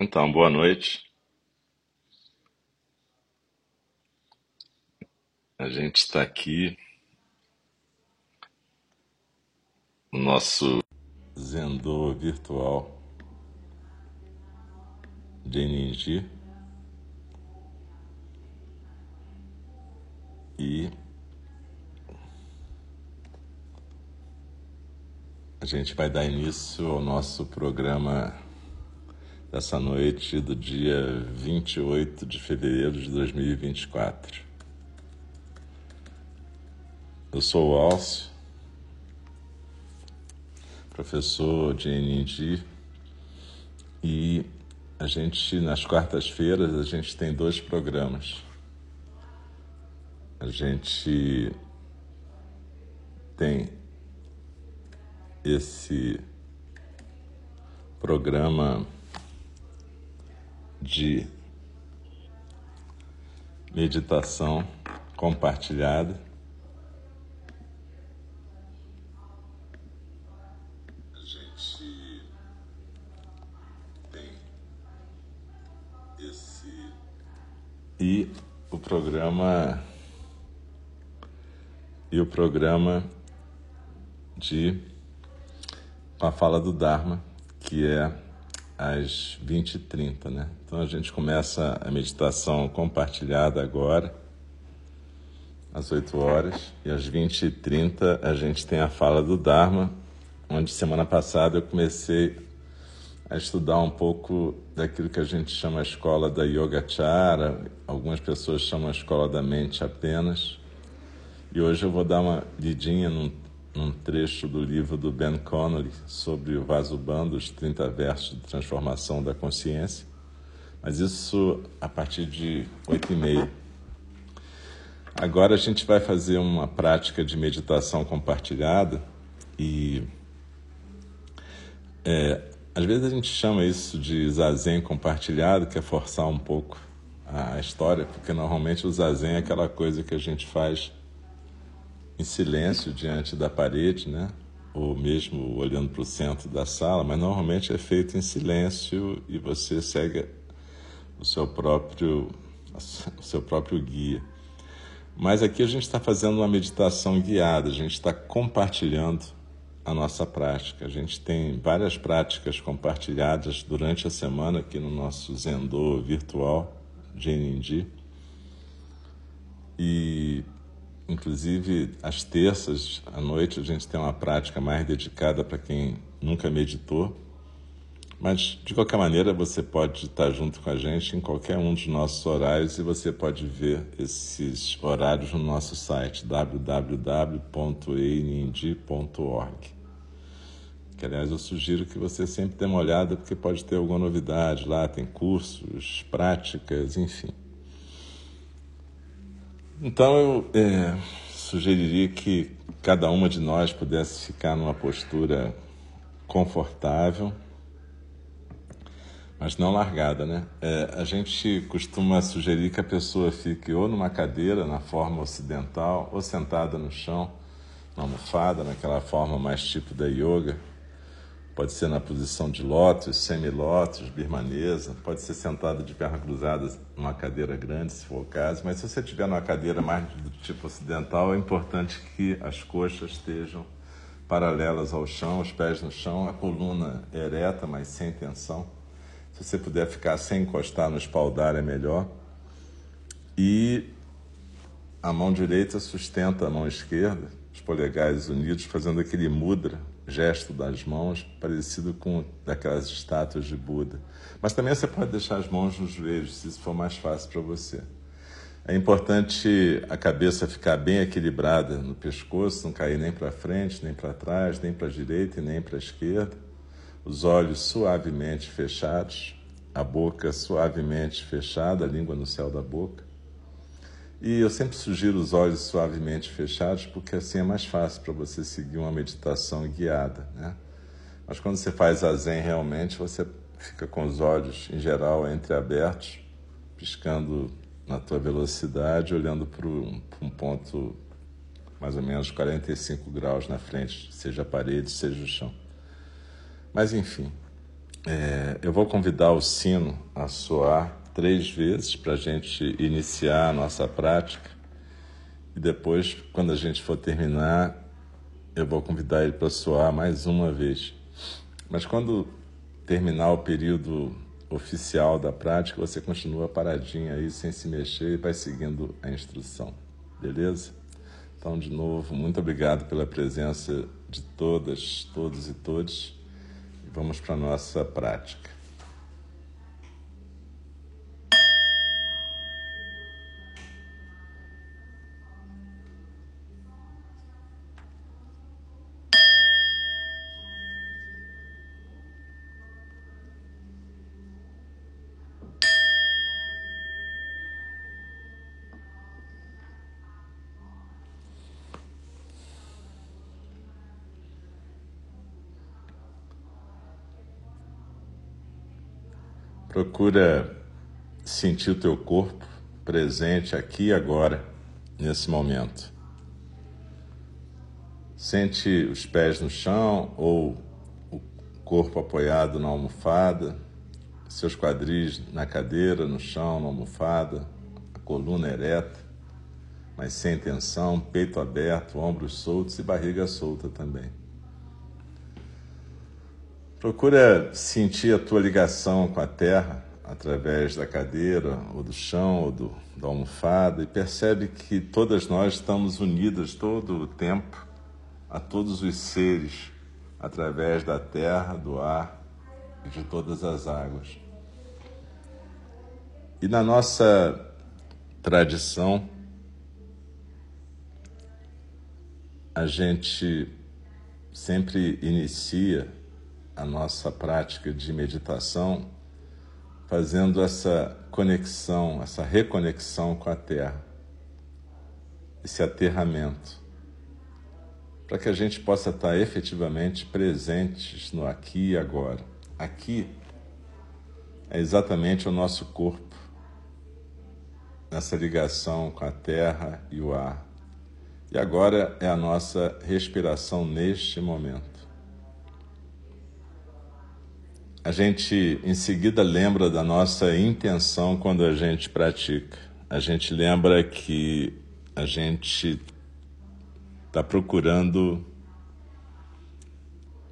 Então, boa noite. A gente está aqui no nosso Zendô virtual de Ninji e a gente vai dar início ao nosso programa dessa noite do dia 28 de fevereiro de 2024. Eu sou o Alcio, professor de NND, e a gente, nas quartas-feiras, a gente tem dois programas. A gente tem esse programa de meditação compartilhada. A gente tem esse e o programa e o programa de a fala do Dharma, que é às 20h30, né? Então a gente começa a meditação compartilhada agora, às 8 horas, e às 20h30 a gente tem a fala do Dharma, onde semana passada eu comecei a estudar um pouco daquilo que a gente chama a escola da Yogacara, algumas pessoas chamam a escola da mente apenas. E hoje eu vou dar uma lidinha num num trecho do livro do Ben Connolly sobre o Vasubandhu, os 30 versos de transformação da consciência, mas isso a partir de oito e meia. Agora a gente vai fazer uma prática de meditação compartilhada e é, às vezes a gente chama isso de zazen compartilhado, que é forçar um pouco a história, porque normalmente o zazen é aquela coisa que a gente faz em silêncio diante da parede, né? ou mesmo olhando para o centro da sala, mas normalmente é feito em silêncio e você segue o seu próprio, o seu próprio guia. Mas aqui a gente está fazendo uma meditação guiada, a gente está compartilhando a nossa prática. A gente tem várias práticas compartilhadas durante a semana aqui no nosso Zendô virtual de Nindi. E Inclusive, às terças à noite, a gente tem uma prática mais dedicada para quem nunca meditou. Mas, de qualquer maneira, você pode estar junto com a gente em qualquer um dos nossos horários e você pode ver esses horários no nosso site www.einindi.org. Que, aliás, eu sugiro que você sempre dê uma olhada, porque pode ter alguma novidade lá, tem cursos, práticas, enfim. Então eu é, sugeriria que cada uma de nós pudesse ficar numa postura confortável, mas não largada, né? É, a gente costuma sugerir que a pessoa fique ou numa cadeira, na forma ocidental, ou sentada no chão, numa almofada, naquela forma mais tipo da yoga Pode ser na posição de lótus, semilótus, birmanesa, pode ser sentado de pernas cruzadas numa cadeira grande, se for o caso, mas se você estiver numa cadeira mais do tipo ocidental, é importante que as coxas estejam paralelas ao chão, os pés no chão, a coluna ereta, mas sem tensão. Se você puder ficar sem encostar no espaldar, é melhor. E a mão direita sustenta a mão esquerda, os polegares unidos, fazendo aquele mudra, gesto das mãos parecido com daquelas estátuas de Buda. Mas também você pode deixar as mãos nos joelhos, se isso for mais fácil para você. É importante a cabeça ficar bem equilibrada no pescoço, não cair nem para frente, nem para trás, nem para a direita e nem para a esquerda. Os olhos suavemente fechados, a boca suavemente fechada, a língua no céu da boca. E eu sempre sugiro os olhos suavemente fechados, porque assim é mais fácil para você seguir uma meditação guiada, né? Mas quando você faz a zen realmente, você fica com os olhos, em geral, entreabertos, piscando na tua velocidade, olhando para um, um ponto mais ou menos 45 graus na frente, seja a parede, seja o chão. Mas enfim, é, eu vou convidar o sino a soar três vezes para a gente iniciar a nossa prática. E depois, quando a gente for terminar, eu vou convidar ele para soar mais uma vez. Mas quando terminar o período oficial da prática, você continua paradinho aí, sem se mexer e vai seguindo a instrução. Beleza? Então, de novo, muito obrigado pela presença de todas, todos e todos. E vamos para a nossa prática. Procura sentir o teu corpo presente aqui e agora, nesse momento. Sente os pés no chão ou o corpo apoiado na almofada, seus quadris na cadeira, no chão, na almofada, a coluna ereta, mas sem tensão, peito aberto, ombros soltos e barriga solta também. Procura sentir a tua ligação com a terra através da cadeira, ou do chão, ou do, da almofada, e percebe que todas nós estamos unidas todo o tempo a todos os seres através da terra, do ar e de todas as águas. E na nossa tradição, a gente sempre inicia a nossa prática de meditação fazendo essa conexão, essa reconexão com a Terra, esse aterramento, para que a gente possa estar efetivamente presentes no aqui e agora. Aqui é exatamente o nosso corpo, nessa ligação com a terra e o ar. E agora é a nossa respiração neste momento. A gente em seguida lembra da nossa intenção quando a gente pratica. A gente lembra que a gente está procurando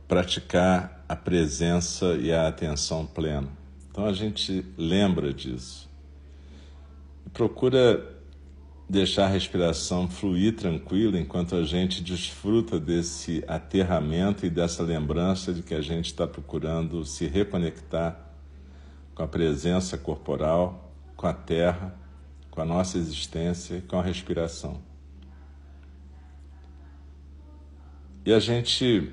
praticar a presença e a atenção plena. Então a gente lembra disso. Procura deixar a respiração fluir tranquila enquanto a gente desfruta desse aterramento e dessa lembrança de que a gente está procurando se reconectar com a presença corporal, com a terra, com a nossa existência com a respiração. E a gente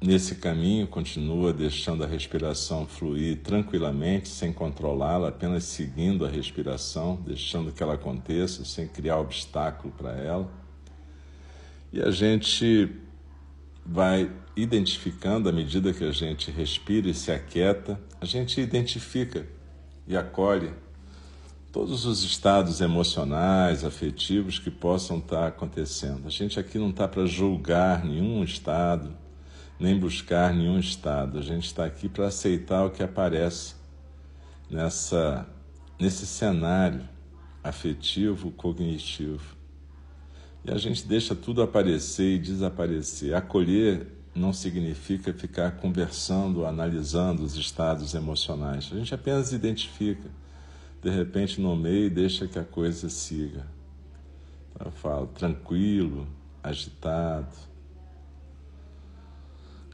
Nesse caminho, continua deixando a respiração fluir tranquilamente, sem controlá-la, apenas seguindo a respiração, deixando que ela aconteça, sem criar obstáculo para ela. E a gente vai identificando, à medida que a gente respira e se aquieta, a gente identifica e acolhe todos os estados emocionais, afetivos que possam estar acontecendo. A gente aqui não está para julgar nenhum estado nem buscar nenhum estado. A gente está aqui para aceitar o que aparece nessa, nesse cenário afetivo, cognitivo. E a gente deixa tudo aparecer e desaparecer. Acolher não significa ficar conversando, analisando os estados emocionais. A gente apenas identifica, de repente nomeia e deixa que a coisa siga. Eu falo tranquilo, agitado,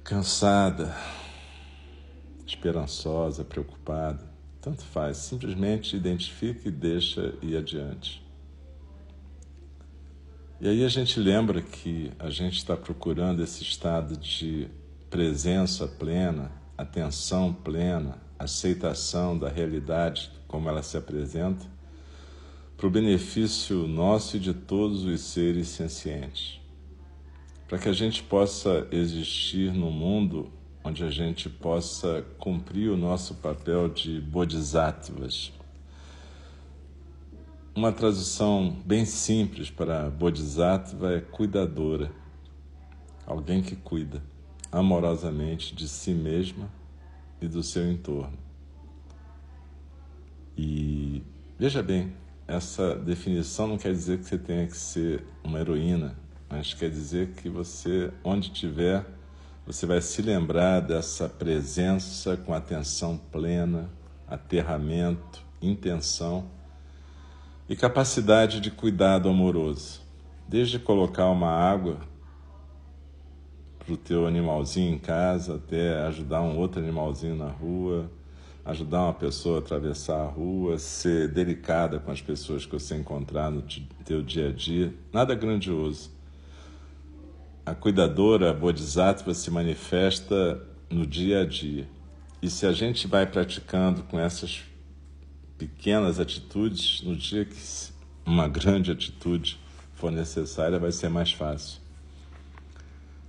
cansada, esperançosa, preocupada, tanto faz, simplesmente identifica e deixa ir adiante. E aí a gente lembra que a gente está procurando esse estado de presença plena, atenção plena, aceitação da realidade como ela se apresenta, para o benefício nosso e de todos os seres sencientes para que a gente possa existir no mundo onde a gente possa cumprir o nosso papel de bodhisattvas. Uma tradução bem simples para bodhisattva é cuidadora, alguém que cuida, amorosamente de si mesma e do seu entorno. E veja bem, essa definição não quer dizer que você tenha que ser uma heroína, mas quer dizer que você, onde estiver, você vai se lembrar dessa presença com atenção plena, aterramento, intenção e capacidade de cuidado amoroso. Desde colocar uma água para o teu animalzinho em casa, até ajudar um outro animalzinho na rua, ajudar uma pessoa a atravessar a rua, ser delicada com as pessoas que você encontrar no teu dia a dia. Nada grandioso. A cuidadora Bodhisattva se manifesta no dia a dia. E se a gente vai praticando com essas pequenas atitudes, no dia que uma grande atitude for necessária, vai ser mais fácil.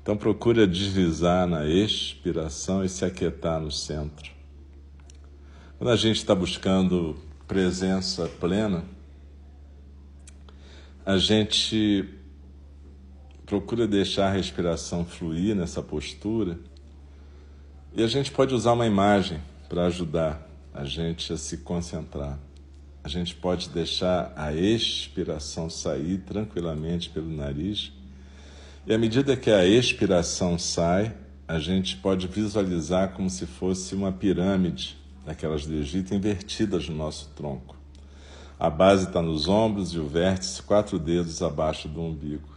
Então procura deslizar na expiração e se aquietar no centro. Quando a gente está buscando presença plena, a gente procura deixar a respiração fluir nessa postura e a gente pode usar uma imagem para ajudar a gente a se concentrar. A gente pode deixar a expiração sair tranquilamente pelo nariz e à medida que a expiração sai, a gente pode visualizar como se fosse uma pirâmide daquelas do Egito invertidas no nosso tronco. A base está nos ombros e o vértice quatro dedos abaixo do umbigo.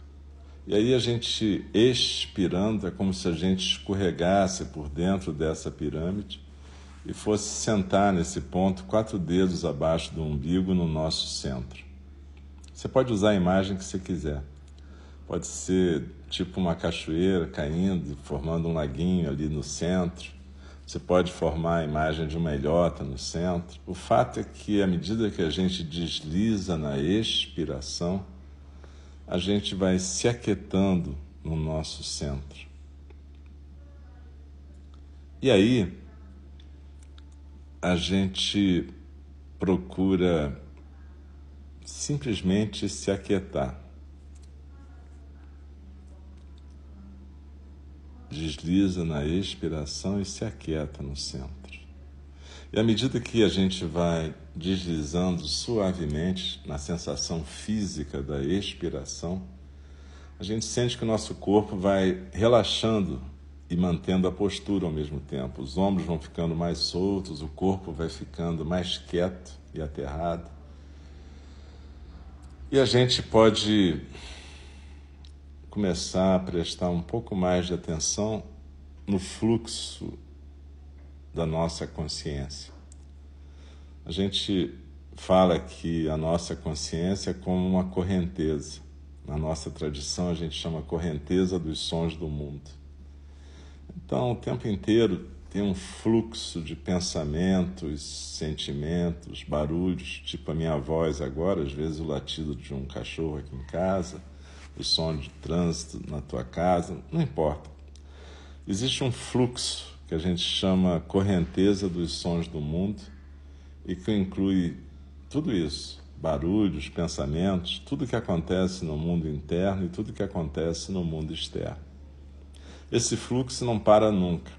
E aí a gente expirando é como se a gente escorregasse por dentro dessa pirâmide e fosse sentar nesse ponto quatro dedos abaixo do umbigo no nosso centro. Você pode usar a imagem que você quiser. Pode ser tipo uma cachoeira caindo, formando um laguinho ali no centro você pode formar a imagem de uma ilhota no centro. O fato é que, à medida que a gente desliza na expiração, a gente vai se aquietando no nosso centro. E aí, a gente procura simplesmente se aquietar. desliza na expiração e se aquieta no centro. E à medida que a gente vai deslizando suavemente na sensação física da expiração, a gente sente que o nosso corpo vai relaxando e mantendo a postura ao mesmo tempo. Os ombros vão ficando mais soltos, o corpo vai ficando mais quieto e aterrado. E a gente pode começar a prestar um pouco mais de atenção no fluxo da nossa consciência. A gente fala que a nossa consciência é como uma correnteza. Na nossa tradição, a gente chama correnteza dos sons do mundo. Então, o tempo inteiro tem um fluxo de pensamentos, sentimentos, barulhos, tipo a minha voz agora, às vezes o latido de um cachorro aqui em casa o som de trânsito na tua casa, não importa. Existe um fluxo que a gente chama correnteza dos sons do mundo e que inclui tudo isso, barulhos, pensamentos, tudo que acontece no mundo interno e tudo que acontece no mundo externo. Esse fluxo não para nunca.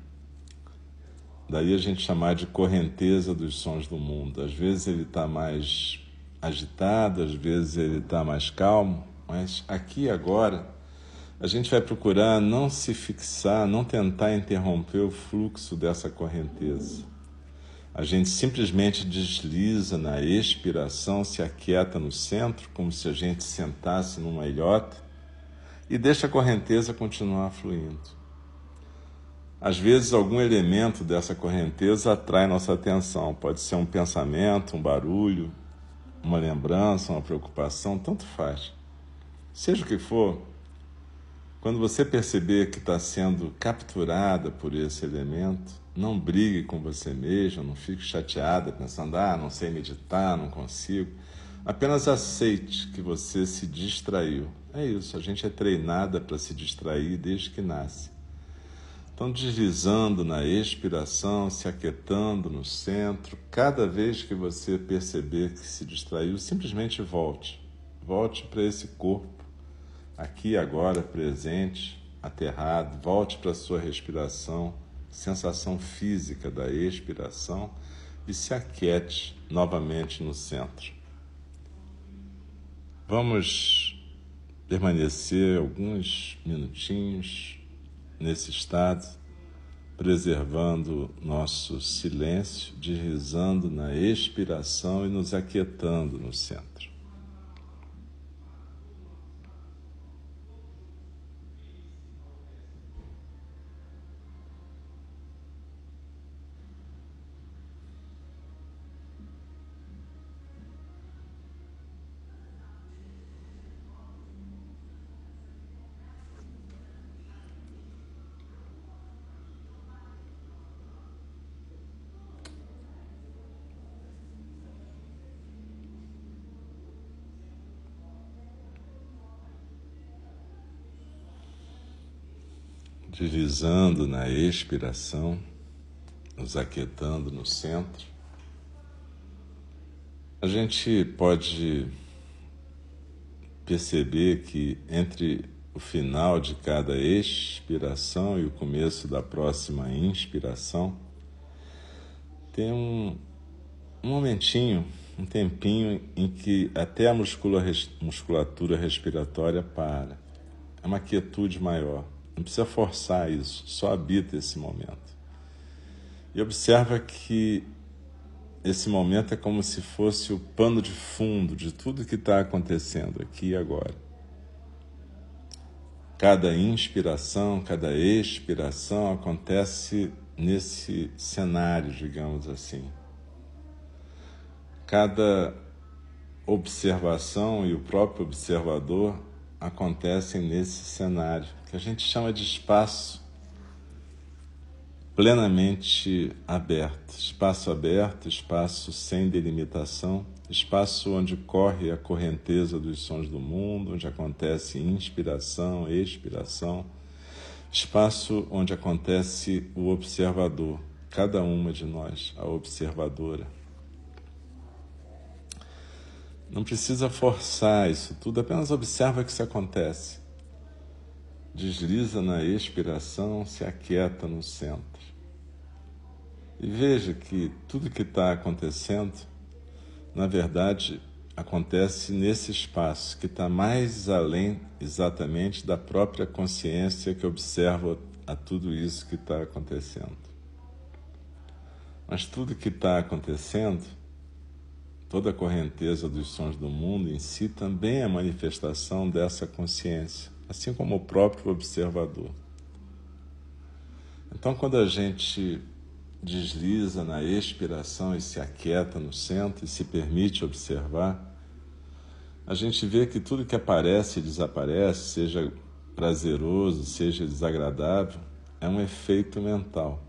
Daí a gente chamar de correnteza dos sons do mundo. Às vezes ele está mais agitado, às vezes ele está mais calmo, mas aqui agora, a gente vai procurar não se fixar, não tentar interromper o fluxo dessa correnteza. A gente simplesmente desliza na expiração, se aquieta no centro, como se a gente sentasse numa ilhota, e deixa a correnteza continuar fluindo. Às vezes, algum elemento dessa correnteza atrai nossa atenção. Pode ser um pensamento, um barulho, uma lembrança, uma preocupação, tanto faz. Seja o que for, quando você perceber que está sendo capturada por esse elemento, não brigue com você mesmo, não fique chateada pensando, ah, não sei meditar, não consigo. Apenas aceite que você se distraiu. É isso, a gente é treinada para se distrair desde que nasce. Então, deslizando na expiração, se aquietando no centro, cada vez que você perceber que se distraiu, simplesmente volte. Volte para esse corpo aqui agora presente, aterrado, volte para a sua respiração, sensação física da expiração e se aquiete novamente no centro. Vamos permanecer alguns minutinhos nesse estado, preservando nosso silêncio, deslizando na expiração e nos aquietando no centro. Deslizando na expiração, nos aquietando no centro, a gente pode perceber que entre o final de cada expiração e o começo da próxima inspiração tem um, um momentinho, um tempinho em que até a musculatura respiratória para. É uma quietude maior. Não precisa forçar isso, só habita esse momento. E observa que esse momento é como se fosse o pano de fundo de tudo que está acontecendo aqui e agora. Cada inspiração, cada expiração acontece nesse cenário, digamos assim. Cada observação e o próprio observador acontecem nesse cenário, que a gente chama de espaço plenamente aberto. Espaço aberto, espaço sem delimitação, espaço onde corre a correnteza dos sons do mundo, onde acontece inspiração, expiração, espaço onde acontece o observador, cada uma de nós, a observadora. Não precisa forçar isso tudo, apenas observa que isso acontece. Desliza na expiração, se aquieta no centro. E veja que tudo que está acontecendo, na verdade, acontece nesse espaço que está mais além exatamente da própria consciência que observa a tudo isso que está acontecendo. Mas tudo que está acontecendo Toda a correnteza dos sons do mundo em si também é manifestação dessa consciência, assim como o próprio observador. Então, quando a gente desliza na expiração e se aquieta no centro e se permite observar, a gente vê que tudo que aparece e desaparece, seja prazeroso, seja desagradável, é um efeito mental.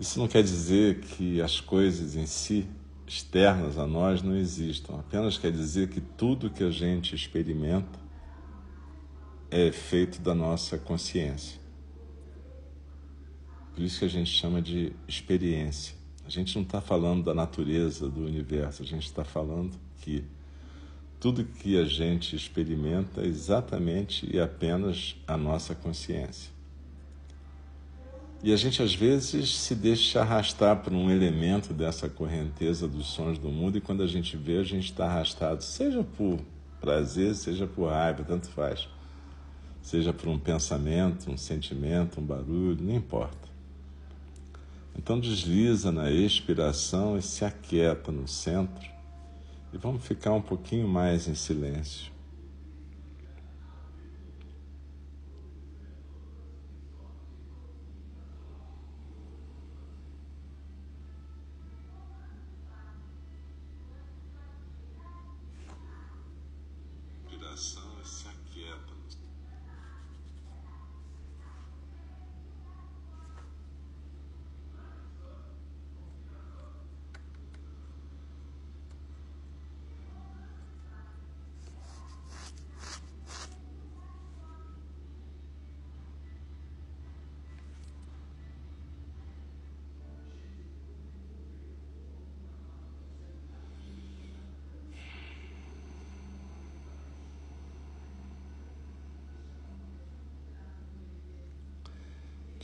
Isso não quer dizer que as coisas em si externas a nós não existam. Apenas quer dizer que tudo que a gente experimenta é efeito da nossa consciência. Por isso que a gente chama de experiência. A gente não está falando da natureza do universo, a gente está falando que tudo que a gente experimenta é exatamente e apenas a nossa consciência. E a gente às vezes se deixa arrastar por um elemento dessa correnteza dos sons do mundo, e quando a gente vê, a gente está arrastado, seja por prazer, seja por raiva, tanto faz. Seja por um pensamento, um sentimento, um barulho, não importa. Então desliza na expiração e se aquieta no centro, e vamos ficar um pouquinho mais em silêncio.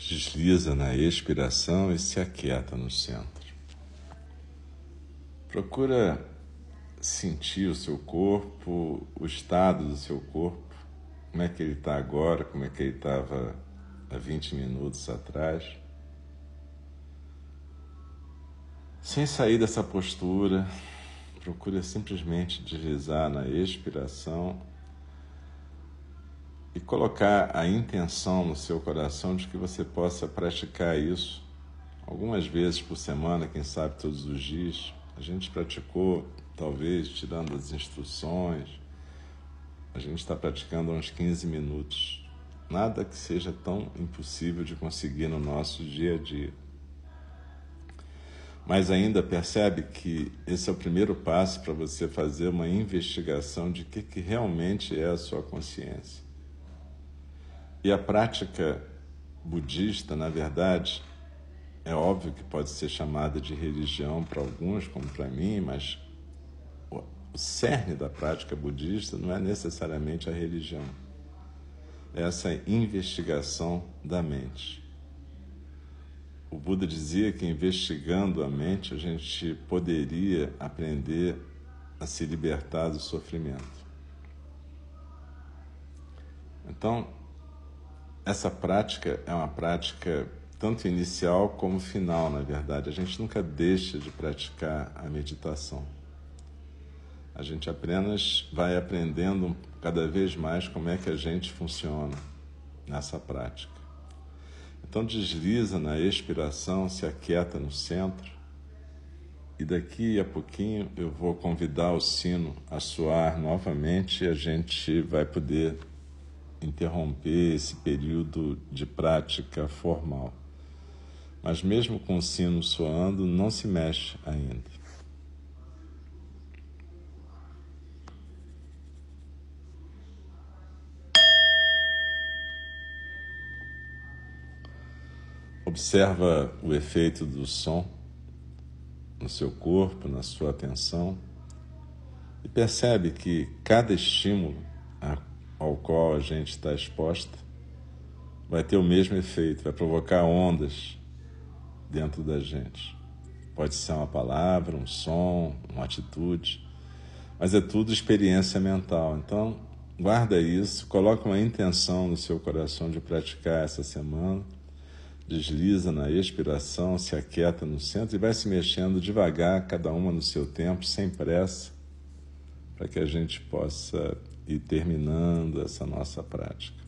Desliza na expiração e se aquieta no centro. Procura sentir o seu corpo, o estado do seu corpo, como é que ele está agora, como é que ele estava há 20 minutos atrás. Sem sair dessa postura, procura simplesmente deslizar na expiração e colocar a intenção no seu coração de que você possa praticar isso algumas vezes por semana, quem sabe todos os dias. A gente praticou, talvez, tirando as instruções, a gente está praticando uns 15 minutos. Nada que seja tão impossível de conseguir no nosso dia a dia. Mas ainda percebe que esse é o primeiro passo para você fazer uma investigação de que, que realmente é a sua consciência. E a prática budista, na verdade, é óbvio que pode ser chamada de religião para alguns, como para mim, mas o cerne da prática budista não é necessariamente a religião. É essa investigação da mente. O Buda dizia que investigando a mente a gente poderia aprender a se libertar do sofrimento. Então, essa prática é uma prática tanto inicial como final, na verdade. A gente nunca deixa de praticar a meditação. A gente apenas vai aprendendo cada vez mais como é que a gente funciona nessa prática. Então desliza na expiração, se aquieta no centro. E daqui a pouquinho eu vou convidar o sino a soar novamente e a gente vai poder interromper esse período de prática formal mas mesmo com o sino soando, não se mexe ainda. Observa o efeito do som no seu corpo, na sua atenção, e percebe que cada estímulo ao qual a gente está exposta vai ter o mesmo efeito, vai provocar ondas dentro da gente. Pode ser uma palavra, um som, uma atitude, mas é tudo experiência mental. Então, guarda isso, coloca uma intenção no seu coração de praticar essa semana. Desliza na expiração, se aquieta no centro e vai se mexendo devagar, cada uma no seu tempo, sem pressa, para que a gente possa ir terminando essa nossa prática.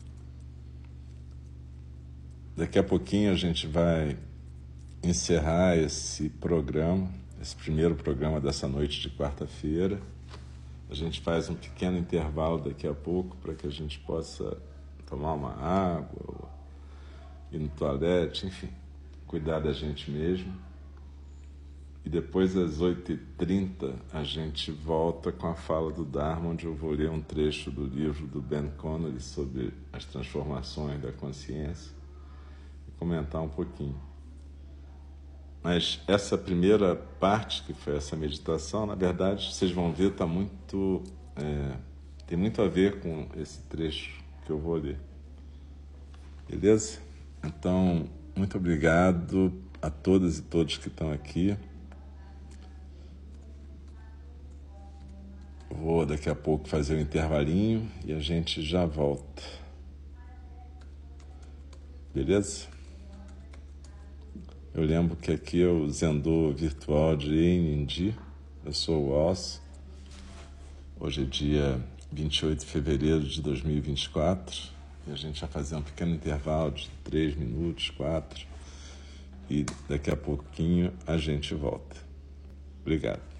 Daqui a pouquinho a gente vai encerrar esse programa, esse primeiro programa dessa noite de quarta-feira. A gente faz um pequeno intervalo daqui a pouco para que a gente possa tomar uma água, ir no toalete, enfim, cuidar da gente mesmo. E depois, às 8h30, a gente volta com a fala do Dharma, onde eu vou ler um trecho do livro do Ben Connery sobre as transformações da consciência e comentar um pouquinho. Mas essa primeira parte, que foi essa meditação, na verdade, vocês vão ver, tá muito, é, tem muito a ver com esse trecho que eu vou ler. Beleza? Então, muito obrigado a todas e todos que estão aqui. Vou daqui a pouco fazer um intervalinho e a gente já volta. Beleza? Eu lembro que aqui é o Zendô virtual de Enindi. Eu sou o Osso. Hoje é dia 28 de fevereiro de 2024 e a gente vai fazer um pequeno intervalo de 3 minutos, 4 e daqui a pouquinho a gente volta. Obrigado.